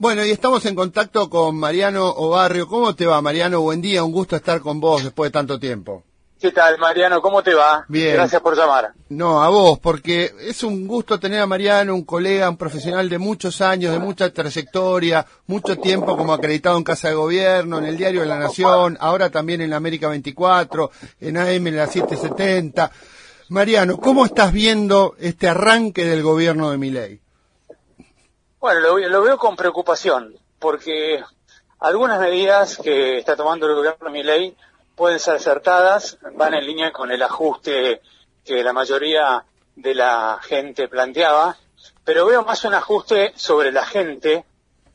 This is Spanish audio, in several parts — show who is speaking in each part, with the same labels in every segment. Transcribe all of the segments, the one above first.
Speaker 1: Bueno, y estamos en contacto con Mariano Obarrio. ¿Cómo te va, Mariano? Buen día, un gusto estar con vos después de tanto tiempo.
Speaker 2: ¿Qué tal, Mariano? ¿Cómo te va?
Speaker 1: Bien.
Speaker 2: Gracias por llamar.
Speaker 1: No, a vos, porque es un gusto tener a Mariano, un colega, un profesional de muchos años, de mucha trayectoria, mucho tiempo como acreditado en Casa de Gobierno, en el Diario de la Nación, ahora también en la América 24, en AM en la 770. Mariano, ¿cómo estás viendo este arranque del gobierno de Miley?
Speaker 2: Bueno, lo, veo con preocupación, porque algunas medidas que está tomando el gobierno de Miley pueden ser acertadas, van en línea con el ajuste que la mayoría de la gente planteaba, pero veo más un ajuste sobre la gente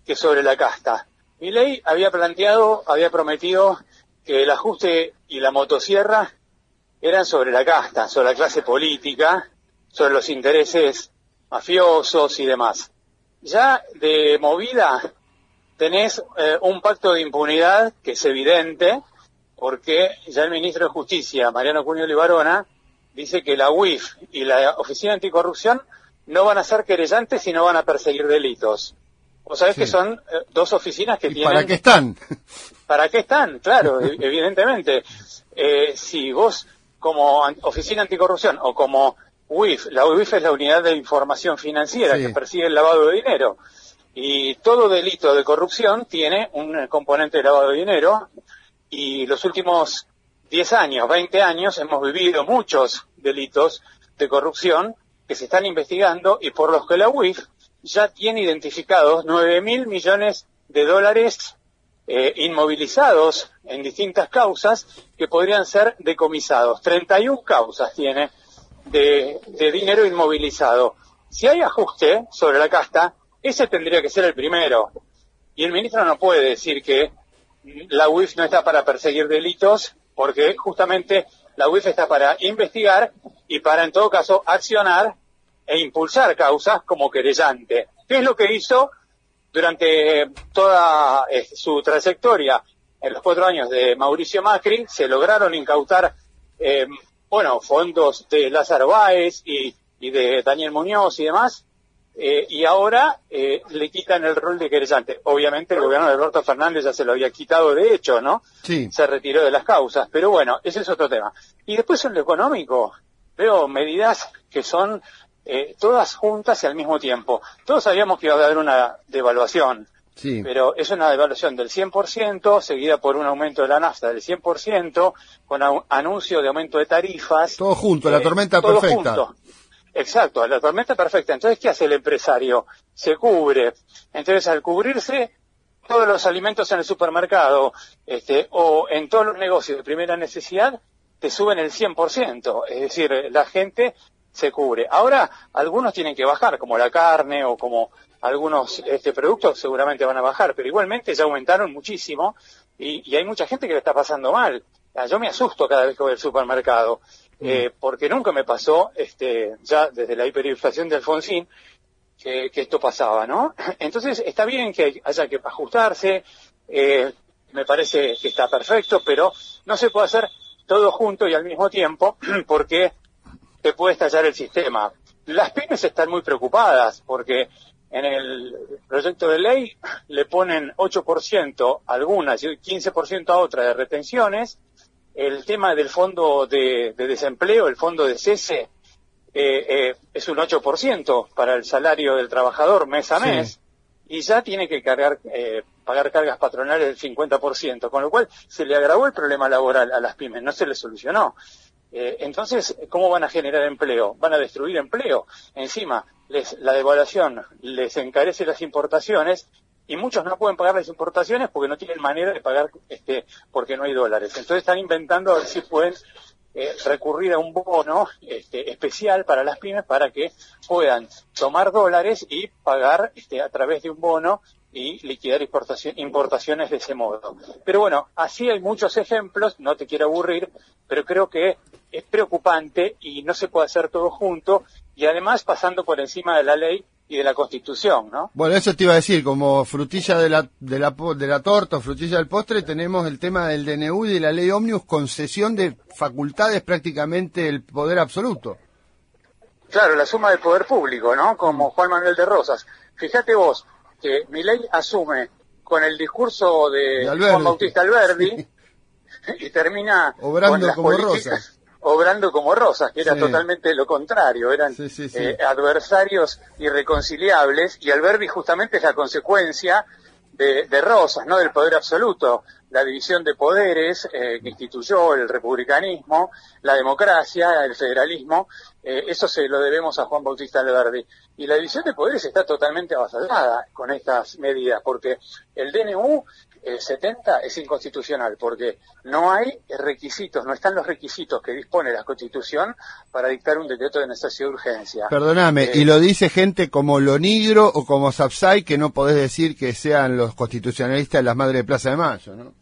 Speaker 2: que sobre la casta. Mi ley había planteado, había prometido que el ajuste y la motosierra eran sobre la casta, sobre la clase política, sobre los intereses mafiosos y demás. Ya de movida tenés eh, un pacto de impunidad que es evidente, porque ya el ministro de Justicia, Mariano Cunio Libarona, dice que la UIF y la Oficina Anticorrupción no van a ser querellantes y no van a perseguir delitos. O sabés que son eh, dos oficinas que
Speaker 1: ¿Y
Speaker 2: tienen...
Speaker 1: ¿Para qué están?
Speaker 2: ¿Para qué están? Claro, e- evidentemente. Eh, si vos como Oficina Anticorrupción o como UIF, la UIF es la Unidad de Información Financiera
Speaker 1: Sí.
Speaker 2: que persigue el lavado de dinero. Y todo delito de corrupción tiene un componente de lavado de dinero y los últimos 10 años, 20 años hemos vivido muchos delitos de corrupción que se están investigando y por los que la UIF ya tiene identificados 9 mil millones de dólares eh, inmovilizados en distintas causas que podrían ser decomisados. 31 causas tiene de, de dinero inmovilizado. Si hay ajuste sobre la casta, ese tendría que ser el primero. Y el ministro no puede decir que la UIF no está para perseguir delitos, porque justamente la UIF está para investigar y para, en todo caso, accionar e impulsar causas como querellante. ¿Qué es lo que hizo durante toda eh, su trayectoria en los cuatro años de Mauricio Macri? Se lograron incautar, eh, bueno, fondos de Lázaro Báez y, y de Daniel Muñoz y demás, eh, y ahora eh, le quitan el rol de querellante. Obviamente el gobierno de Alberto Fernández ya se lo había quitado de hecho, ¿no?
Speaker 1: Sí.
Speaker 2: Se retiró de las causas, pero bueno, ese es otro tema. Y después en lo económico, veo medidas que son eh, todas juntas y al mismo tiempo. Todos sabíamos que iba a haber una devaluación,
Speaker 1: Sí.
Speaker 2: pero es una devaluación del 100%, seguida por un aumento de la nafta del 100%, con anuncio de aumento de tarifas.
Speaker 1: Todo junto, la
Speaker 2: Eh,
Speaker 1: tormenta
Speaker 2: todo
Speaker 1: perfecta.
Speaker 2: junto. Exacto, la tormenta perfecta. Entonces, ¿qué hace el empresario? Se cubre. Entonces, al cubrirse, todos los alimentos en el supermercado este, o en todos los negocios de primera necesidad te suben el 100%. Es decir, la gente se cubre. Ahora, algunos tienen que bajar, como la carne o como algunos este, productos seguramente van a bajar, pero igualmente ya aumentaron muchísimo y, y hay mucha gente que le está pasando mal. Ah, Yo me asusto cada vez que voy al supermercado, eh, porque nunca me pasó, este, ya desde la hiperinflación de Alfonsín, que, que esto pasaba, ¿no? Entonces está bien que haya que ajustarse, eh, me parece que está perfecto, pero no se puede hacer todo junto y al mismo tiempo, porque te puede estallar el sistema. Las pymes están muy preocupadas porque en el proyecto de ley le ponen 8% a algunas y 15% a otras de retenciones. El tema del fondo de, de desempleo, el fondo de cese, eh, eh, es un 8% para el salario del trabajador mes a
Speaker 1: Sí.
Speaker 2: mes y ya tiene que cargar, eh, pagar cargas patronales del 50%, con lo cual se le agravó el problema laboral a las pymes, no se le solucionó. Eh, entonces, ¿cómo van a generar empleo? Van a destruir empleo. Encima, les, la devaluación les encarece las importaciones y muchos no pueden pagar las importaciones porque no tienen manera de pagar este, porque no hay dólares. Entonces están inventando a ver si pueden eh, recurrir a un bono este, especial para las pymes para que puedan tomar dólares y pagar este, a través de un bono y liquidar importaci- importaciones de ese modo. Pero bueno, así hay muchos ejemplos, no te quiero aburrir, pero creo que es preocupante y no se puede hacer todo junto y además pasando por encima de la ley y de la Constitución, ¿no?
Speaker 1: Bueno, eso te iba a decir, como frutilla de la, de la, de la torta frutilla del postre, tenemos el tema del DNU y de la ley Omnibus, concesión de facultades prácticamente el poder absoluto.
Speaker 2: Claro, la suma del poder público, ¿no? Como Juan Manuel de Rosas. Fíjate vos, este, Milei asume con el discurso de, Juan Bautista Alberdi y termina
Speaker 1: obrando como Rosas.
Speaker 2: Obrando como Rosas, que era totalmente lo contrario, eran eh, adversarios irreconciliables y Alberdi justamente es la consecuencia de, de, Rosas, no del poder absoluto, la división de poderes eh, que instituyó el republicanismo, la democracia, el federalismo, eh, eso se lo debemos a Juan Bautista Alberdi. Y la división de poderes está totalmente avasallada con estas medidas, porque el DNU 70 es inconstitucional, porque no hay requisitos, no están los requisitos que dispone la Constitución para dictar un decreto de necesidad de urgencia.
Speaker 1: Perdóname, y lo dice gente como Lonigro o como Sapsay, que no podés decir que sean los constitucionalistas las madres de Plaza de Mayo, ¿no?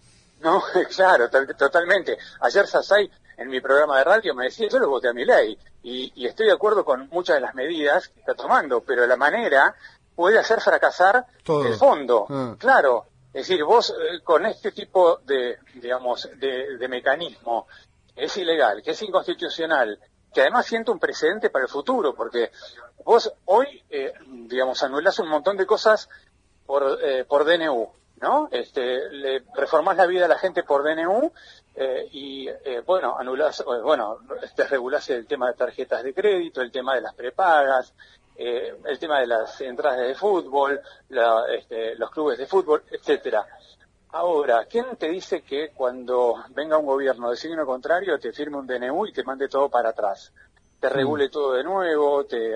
Speaker 2: No, claro, totalmente. Ayer Sapsay en mi programa de radio me decía, yo lo voté a mi ley y, estoy de acuerdo con muchas de las medidas que está tomando, pero la manera puede hacer fracasar el fondo. Ah. Claro, es decir, vos eh, con este tipo de, digamos, de, mecanismo es ilegal, que es inconstitucional, que además siente un precedente para el futuro, porque vos hoy, eh, digamos, anulás un montón de cosas por, eh, por DNU, ¿no? Este, le reformás la vida a la gente por DNU eh, y, eh, bueno, anulás, bueno, regulás el tema de tarjetas de crédito, el tema de las prepagas, eh, el tema de las entradas de fútbol, este, los clubes de fútbol, etcétera. Ahora, ¿quién te dice que cuando venga un gobierno de signo contrario te firme un DNU y te mande todo para atrás? te mm. regule todo de nuevo, te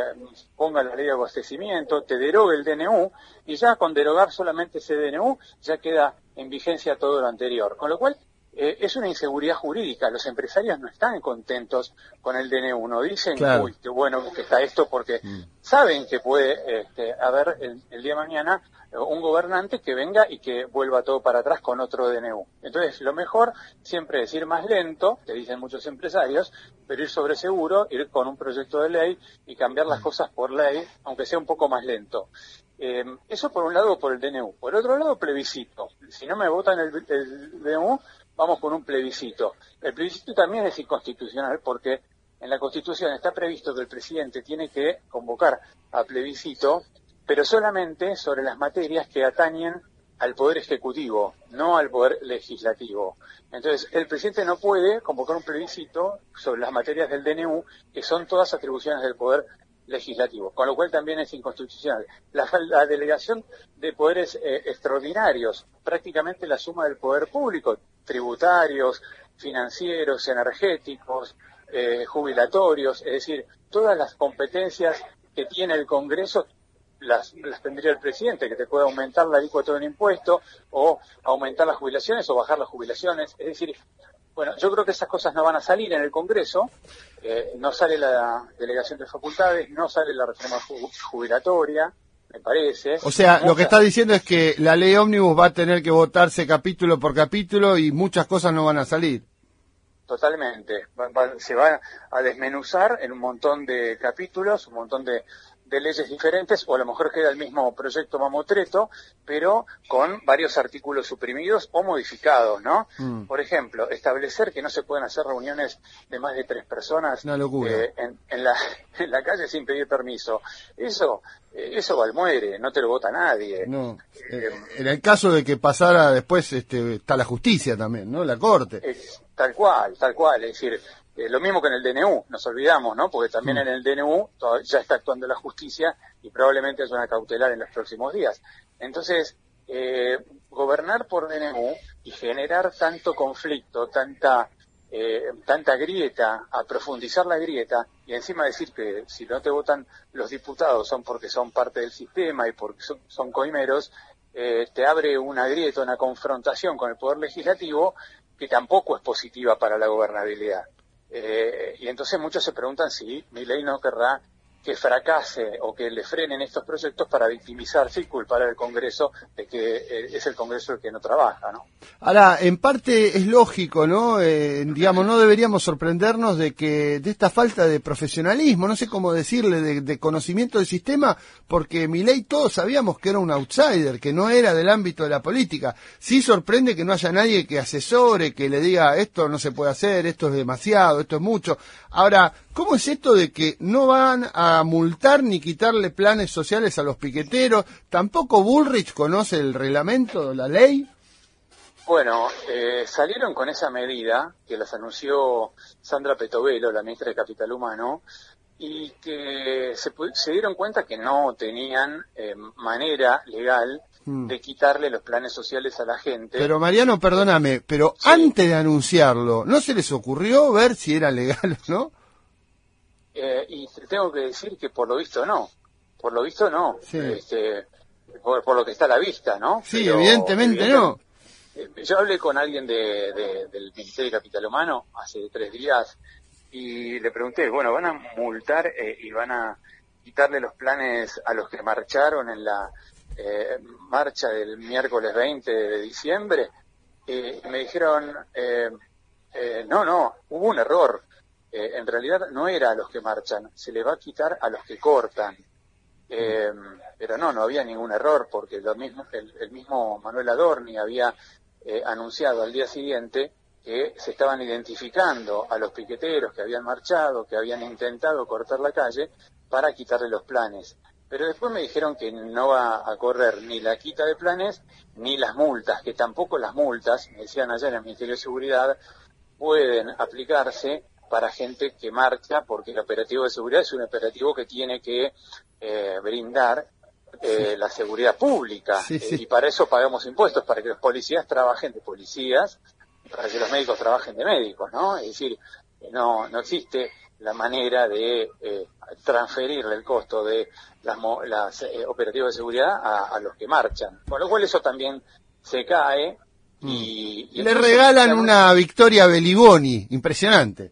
Speaker 2: ponga la ley de abastecimiento, te derogue el DNU y ya con derogar solamente ese DNU ya queda en vigencia todo lo anterior. Con lo cual eh, es una inseguridad jurídica. Los empresarios no están contentos con el DNU, no dicen, uy, qué bueno que está esto, porque mm. saben que puede este, haber el, día de mañana un gobernante que venga y que vuelva todo para atrás con otro DNU. Entonces, lo mejor siempre es ir más lento, que dicen muchos empresarios, pero ir sobre seguro, ir con un proyecto de ley y cambiar las mm. cosas por ley, aunque sea un poco más lento. Eh, eso por un lado por el DNU. Por otro lado, plebiscito. Si no me votan el, el DNU, vamos con un plebiscito. El plebiscito también es inconstitucional porque en la Constitución está previsto que el presidente tiene que convocar a plebiscito, pero solamente sobre las materias que atañen al Poder Ejecutivo, no al Poder Legislativo. Entonces, el presidente no puede convocar un plebiscito sobre las materias del DNU, que son todas atribuciones del Poder Legislativo, con lo cual también es inconstitucional. La, delegación de poderes eh, extraordinarios, prácticamente la suma del poder público, tributarios, financieros, energéticos, eh, jubilatorios, es decir, todas las competencias que tiene el Congreso las, las tendría el presidente, que te puede aumentar la alícuota de un impuesto o aumentar las jubilaciones o bajar las jubilaciones. Es decir, bueno, yo creo que esas cosas no van a salir en el Congreso, eh, no sale la delegación de facultades, no sale la reforma jubilatoria, me parece.
Speaker 1: O sea, lo que está diciendo es que la ley ómnibus va a tener que votarse capítulo por capítulo y muchas cosas no van a salir.
Speaker 2: Totalmente. se va a desmenuzar en un montón de capítulos, un montón de, de leyes diferentes o a lo mejor queda el mismo proyecto mamotreto, pero con varios artículos suprimidos o modificados, ¿no? Mm. Por ejemplo, establecer que no se pueden hacer reuniones de más de tres personas
Speaker 1: eh,
Speaker 2: en, la, en la calle sin pedir permiso. Eso eh, eso va al muere, no te lo vota nadie.
Speaker 1: No. Eh, en el caso de que pasara después este, está la justicia también, ¿no? La corte.
Speaker 2: tal cual, tal cual. Es decir, eh, lo mismo que en el DNU, nos olvidamos, ¿no? Porque también en el DNU ya está actuando la justicia y probablemente es una cautelar en los próximos días. Entonces, eh, gobernar por DNU y generar tanto conflicto, tanta eh, tanta grieta, a profundizar la grieta y encima decir que si no te votan los diputados son porque son parte del sistema y porque son, coimeros, te abre una grieta, una confrontación con el poder legislativo que tampoco es positiva para la gobernabilidad. Eh, y entonces muchos se preguntan si mi ley no querrá que fracase o que le frenen estos proyectos para victimizarse y culpar al Congreso de que eh, es el Congreso el que no trabaja, ¿no?
Speaker 1: Ahora, en parte es lógico, ¿no? Eh, digamos, no deberíamos sorprendernos de que de esta falta de profesionalismo, no sé cómo decirle, de, conocimiento del sistema, porque mi ley todos sabíamos que era un outsider, que no era del ámbito de la política. Sí sorprende que no haya nadie que asesore, que le diga esto no se puede hacer, esto es demasiado, esto es mucho. Ahora, ¿Cómo es esto de que no van a multar ni quitarle planes sociales a los piqueteros? ¿Tampoco Bullrich conoce el reglamento, la ley?
Speaker 2: Bueno, eh, salieron con esa medida que las anunció Sandra Petovelo, la ministra de Capital Humano, y que se, se dieron cuenta que no tenían eh, manera legal mm. de quitarle los planes sociales a la gente.
Speaker 1: Pero Mariano, perdóname, pero antes de anunciarlo, ¿no se les ocurrió ver si era legal o no?
Speaker 2: Eh, y tengo que decir que por lo visto no, por lo visto no, este, por, lo que está a la vista, ¿no?
Speaker 1: Sí, evidentemente no.
Speaker 2: Eh, yo hablé con alguien de, del Ministerio de Capital Humano hace tres días y le pregunté, bueno, ¿van a multar eh, y van a quitarle los planes a los que marcharon en la eh, marcha del miércoles 20 de diciembre? y me dijeron, no, no, hubo un error. En realidad no era a los que marchan, se le va a quitar a los que cortan. pero no, no había ningún error porque lo mismo, el mismo Manuel Adorni había eh, anunciado al día siguiente que se estaban identificando a los piqueteros que habían marchado, que habían intentado cortar la calle, para quitarle los planes. Pero después me dijeron que no va a correr ni la quita de planes ni las multas, que tampoco las multas, me decían allá en el Ministerio de Seguridad, pueden aplicarse para gente que marcha, porque el operativo de seguridad es un operativo que tiene que eh, brindar eh, la seguridad pública eh, y para eso pagamos impuestos, para que los policías trabajen de policías, para que los médicos trabajen de médicos, ¿no? Es decir, no, no existe la manera de eh, transferirle el costo de las, las eh, operativas de seguridad a, los que marchan, con lo cual eso también se cae y,
Speaker 1: mm. le regalan una victoria a Beliboni, impresionante.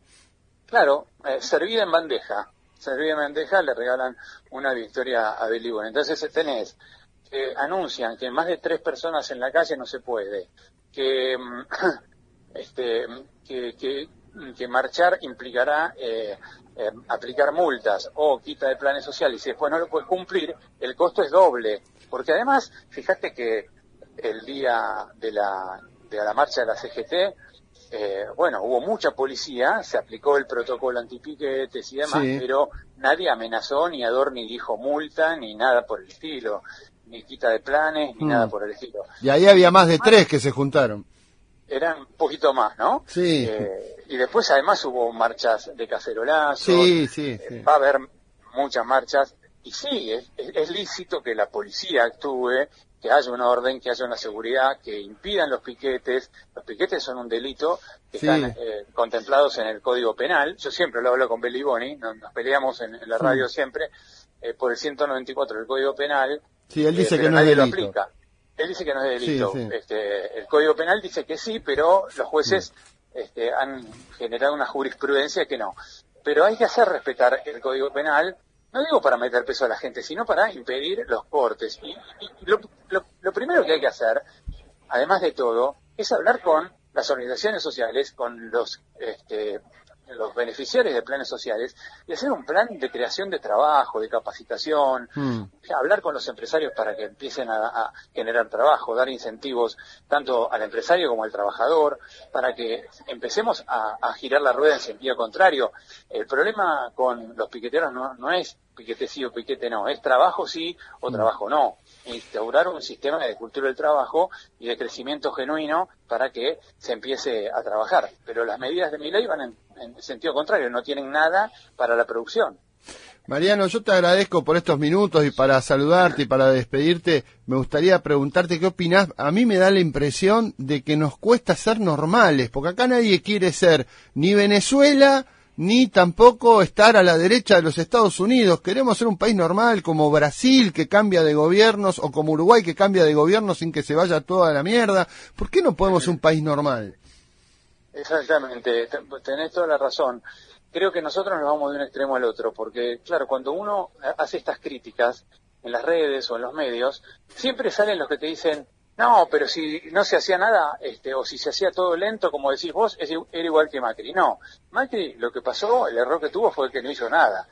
Speaker 2: Claro, servida en bandeja servida bandeja le regalan una victoria a Belibón. Entonces tenés que anuncian que más de tres personas en la calle no se puede, que mm, este que, que, marchar implicará eh, eh, aplicar multas o quita de planes sociales y si después no lo puedes cumplir, el costo es doble. Porque además, fíjate que el día de la, de la marcha de la CGT, eh, bueno, hubo mucha policía, se aplicó el protocolo antipiquetes y demás, pero nadie amenazó, ni Adorni dijo multa, ni nada por el estilo, ni quita de planes, ni mm. nada por el estilo.
Speaker 1: Y ahí había más de tres que se juntaron.
Speaker 2: Eran un poquito más, ¿no?
Speaker 1: Sí. Eh,
Speaker 2: y después además hubo marchas de cacerolazo.
Speaker 1: Sí, sí,
Speaker 2: eh, Va a haber muchas marchas. Y sí, es lícito que la policía actúe que haya una orden, que haya una seguridad, que impidan los piquetes. Los piquetes son un delito que están eh, contemplados en el Código Penal. Yo siempre lo hablo con Belliboni, nos, nos peleamos en, la radio siempre eh, por el 194 del Código Penal.
Speaker 1: Sí, él dice eh, que no es delito.
Speaker 2: Él dice que no es delito. Este, el Código Penal dice que sí, pero los jueces este, han generado una jurisprudencia que no. Pero hay que hacer respetar el Código Penal no digo para meter peso a la gente, sino para impedir los cortes. Y, lo, lo, primero que hay que hacer, además de todo, es hablar con las organizaciones sociales, con los este, los beneficiarios de planes sociales y hacer un plan de creación de trabajo, de capacitación, hmm. hablar con los empresarios para que empiecen a, generar trabajo, dar incentivos tanto al empresario como al trabajador, para que empecemos a, girar la rueda en sentido contrario. El problema con los piqueteros no, no es piquete sí o piquete no, es trabajo sí o hmm. trabajo no instaurar un sistema de cultura del trabajo y de crecimiento genuino para que se empiece a trabajar. Pero las medidas de mi ley van en, sentido contrario, no tienen nada para la producción.
Speaker 1: Mariano, yo te agradezco por estos minutos y para saludarte y para despedirte, me gustaría preguntarte qué opinás. A mí me da la impresión de que nos cuesta ser normales, porque acá nadie quiere ser ni Venezuela, ni tampoco estar a la derecha de los Estados Unidos. Queremos ser un país normal como Brasil que cambia de gobiernos o como Uruguay que cambia de gobierno sin que se vaya toda la mierda. ¿Por qué no podemos ser un país normal?
Speaker 2: Exactamente, tenés toda la razón. Creo que nosotros nos vamos de un extremo al otro, porque claro, cuando uno hace estas críticas en las redes o en los medios, siempre salen los que te dicen, no, pero si no se hacía nada, este, o si se hacía todo lento, como decís vos, es, era igual que Macri. No, Macri lo que pasó, el error que tuvo fue que no hizo nada.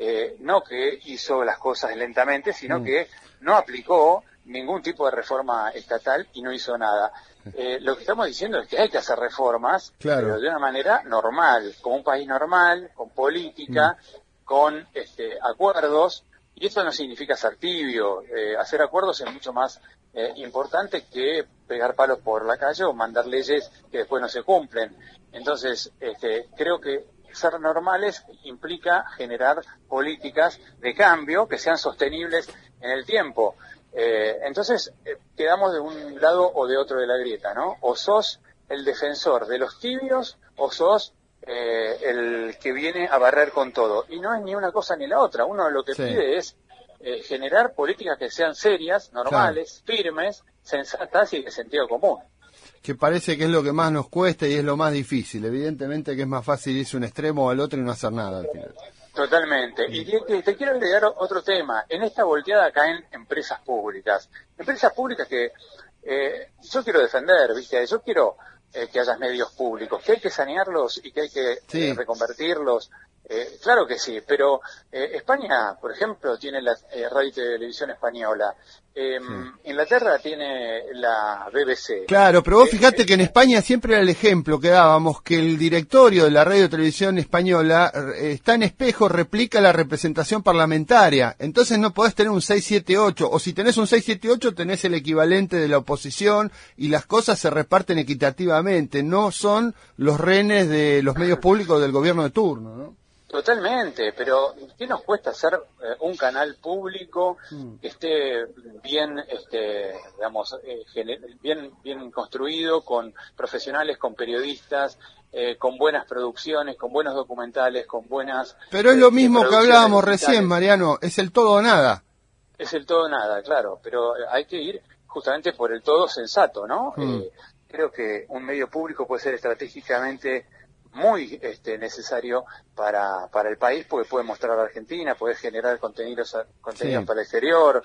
Speaker 2: Eh, no que hizo las cosas lentamente, sino mm. que no aplicó ningún tipo de reforma estatal y no hizo nada. Eh, lo que estamos diciendo es que hay que hacer reformas, pero de una manera normal, como un país normal, con política, mm. con este, acuerdos, y eso no significa ser tibio. Eh, hacer acuerdos es mucho más eh, importante que pegar palos por la calle o mandar leyes que después no se cumplen. Entonces, este, creo que ser normales implica generar políticas de cambio que sean sostenibles en el tiempo. Eh, entonces, eh, quedamos de un lado o de otro de la grieta, ¿no? O sos el defensor de los tibios o sos eh, el que viene a barrer con todo. Y no es ni una cosa ni la otra. Uno lo que pide es generar políticas que sean serias, normales, firmes, sensatas y de sentido común
Speaker 1: que parece que es lo que más nos cuesta y es lo más difícil. Evidentemente que es más fácil irse un extremo o al otro y no hacer nada al final.
Speaker 2: Totalmente. Y te, quiero agregar otro tema. En esta volteada caen empresas públicas. Empresas públicas que eh, yo quiero defender, ¿viste? Yo quiero eh, que haya medios públicos, que hay que sanearlos y que hay que eh, reconvertirlos eh, claro que sí, pero eh, España, por ejemplo, tiene la eh, radio y televisión española. Em, Inglaterra tiene la BBC.
Speaker 1: Claro, pero vos fijate que en España siempre era el ejemplo que dábamos, que el directorio de la radio y televisión española está en espejo, replica la representación parlamentaria. Entonces no podés tener un 678, o si tenés un 678 tenés el equivalente de la oposición y las cosas se reparten equitativamente, no son los renes de los medios públicos del gobierno de turno, ¿no?
Speaker 2: Totalmente, pero ¿qué nos cuesta hacer eh, un canal público mm. que esté bien, este, digamos, eh, bien, bien construido, con profesionales, con periodistas, eh, con buenas producciones, con buenos documentales, con buenas...
Speaker 1: Pero es lo mismo que hablábamos recién, Mariano, es el todo o nada.
Speaker 2: Es el todo o nada, claro, pero hay que ir justamente por el todo sensato, ¿no? Mm. creo que un medio público puede ser estratégicamente muy este, necesario para, para el país porque puede mostrar a Argentina, puede generar contenidos, contenidos para el exterior,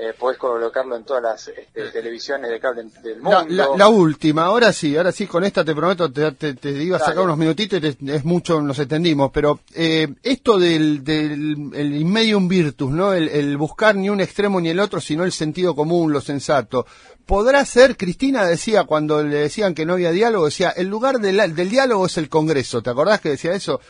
Speaker 2: eh, podés colocarlo en todas las este, televisiones de cable del mundo.
Speaker 1: La, última, ahora sí, ahora sí, con esta te prometo, te, te, iba a sacar unos minutitos y es mucho, nos entendimos, pero eh, esto del, del el medium virtus, ¿no? El, buscar ni un extremo ni el otro, sino el sentido común, lo sensato. ¿Podrá ser, Cristina decía cuando le decían que no había diálogo, decía, el lugar del, del diálogo es el Congreso, ¿te acordás que decía eso?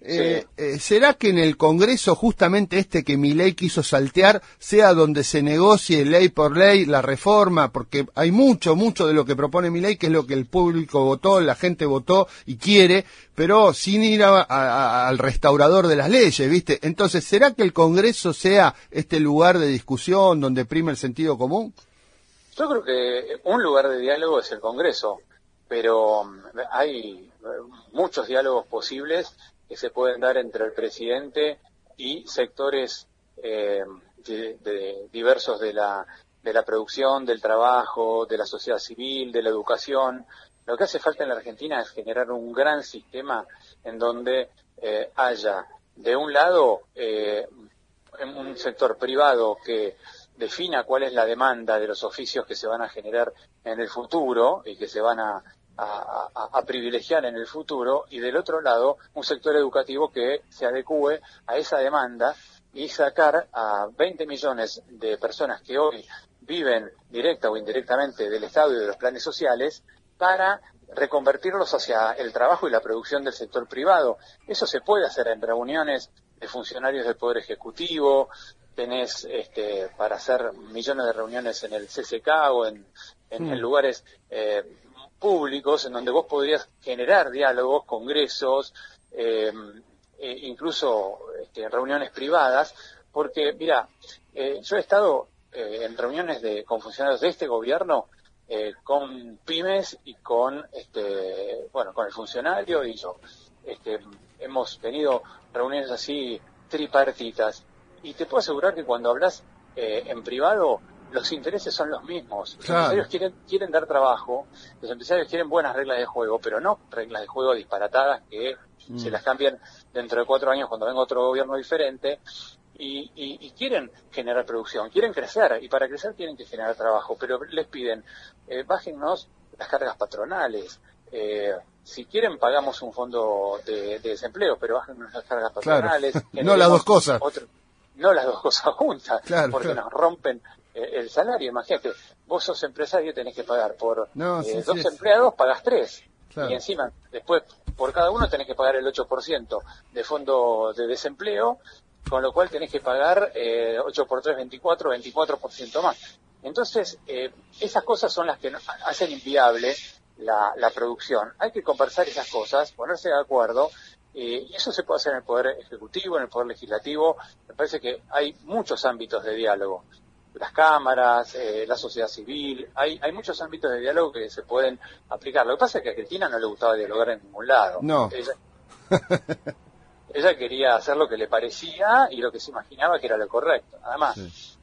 Speaker 1: Eh, eh, ¿Será que en el Congreso justamente este que mi ley quiso saltear sea donde se negocie ley por ley la reforma? Porque hay mucho, mucho de lo que propone mi ley que es lo que el público votó, la gente votó y quiere, pero sin ir al restaurador de las leyes, ¿viste? Entonces, ¿será que el Congreso sea este lugar de discusión donde prime el sentido común?
Speaker 2: Yo creo que un lugar de diálogo es el Congreso, pero mm, hay muchos diálogos posibles que se pueden dar entre el presidente y sectores eh, de, diversos de la, de la producción, del trabajo, de la sociedad civil, de la educación. Lo que hace falta en la Argentina es generar un gran sistema en donde eh, haya, de un lado, eh, un sector privado que defina cuál es la demanda de los oficios que se van a generar en el futuro y que se van a, a, privilegiar en el futuro y del otro lado un sector educativo que se adecue a esa demanda y sacar a 20 millones de personas que hoy viven directa o indirectamente del Estado y de los planes sociales para reconvertirlos hacia el trabajo y la producción del sector privado. Eso se puede hacer en reuniones de funcionarios del Poder Ejecutivo, tenés este, para hacer millones de reuniones en el CCK o en, en, mm. lugares eh, públicos en donde vos podrías generar diálogos, congresos, eh, e incluso este, reuniones privadas, porque mira, eh, yo he estado eh, en reuniones de, con funcionarios de este gobierno, con pymes y con, este, bueno, con el funcionario y yo. Este, hemos tenido reuniones así tripartitas y te puedo asegurar que cuando hablas en privado los intereses son los mismos. Los empresarios quieren, quieren dar trabajo, los empresarios quieren buenas reglas de juego, pero no reglas de juego disparatadas que mm. se las cambian dentro de cuatro años cuando venga otro gobierno diferente. Y, y, quieren generar producción, quieren crecer, y para crecer tienen que generar trabajo, pero les piden, eh, bájennos las cargas patronales, eh, si quieren pagamos un fondo de, desempleo, pero bájennos las cargas patronales.
Speaker 1: no las dos cosas.
Speaker 2: no las dos cosas juntas, porque nos rompen el salario. Imagínate, vos sos empresario, tenés que pagar por eh, dos empleados, pagas tres. Y encima, después, por cada uno tenés que pagar el 8% de fondo de desempleo, con lo cual tenés que pagar eh, 8 por 3, 24, 24% más. Entonces, eh, esas cosas son las que hacen inviable la, la, producción. Hay que conversar esas cosas, ponerse de acuerdo, eh, y eso se puede hacer en el Poder Ejecutivo, en el Poder Legislativo. Me parece que hay muchos ámbitos de diálogo. Las cámaras, eh, la sociedad civil, hay, hay muchos ámbitos de diálogo que se pueden aplicar. Lo que pasa es que a Cristina no le gustaba dialogar en ningún lado.
Speaker 1: No.
Speaker 2: Ella, quería hacer lo que le parecía y lo que se imaginaba que era lo correcto, nada más.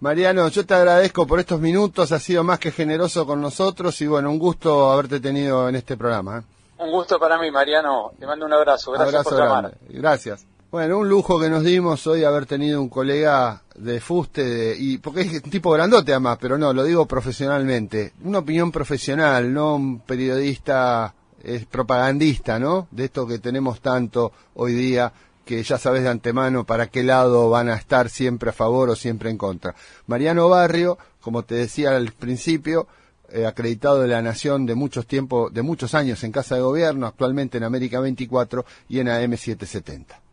Speaker 1: Mariano, yo te agradezco por estos minutos, has sido más que generoso con nosotros y bueno, un gusto haberte tenido en este programa. ¿eh?
Speaker 2: Un gusto para mí, Mariano. Te mando un abrazo. Gracias por llamar.
Speaker 1: Gracias. Bueno, un lujo que nos dimos hoy haber tenido un colega de fuste, y porque es un tipo grandote además, pero no, lo digo profesionalmente. Una opinión profesional, no un periodista es propagandista, ¿no? De esto que tenemos tanto hoy día que ya sabes de antemano para qué lado van a estar siempre a favor o siempre en contra. Mariano Barrio, como te decía al principio, eh, acreditado de la Nación de muchos tiempos, de muchos años en Casa de Gobierno, actualmente en América 24 y en AM 770.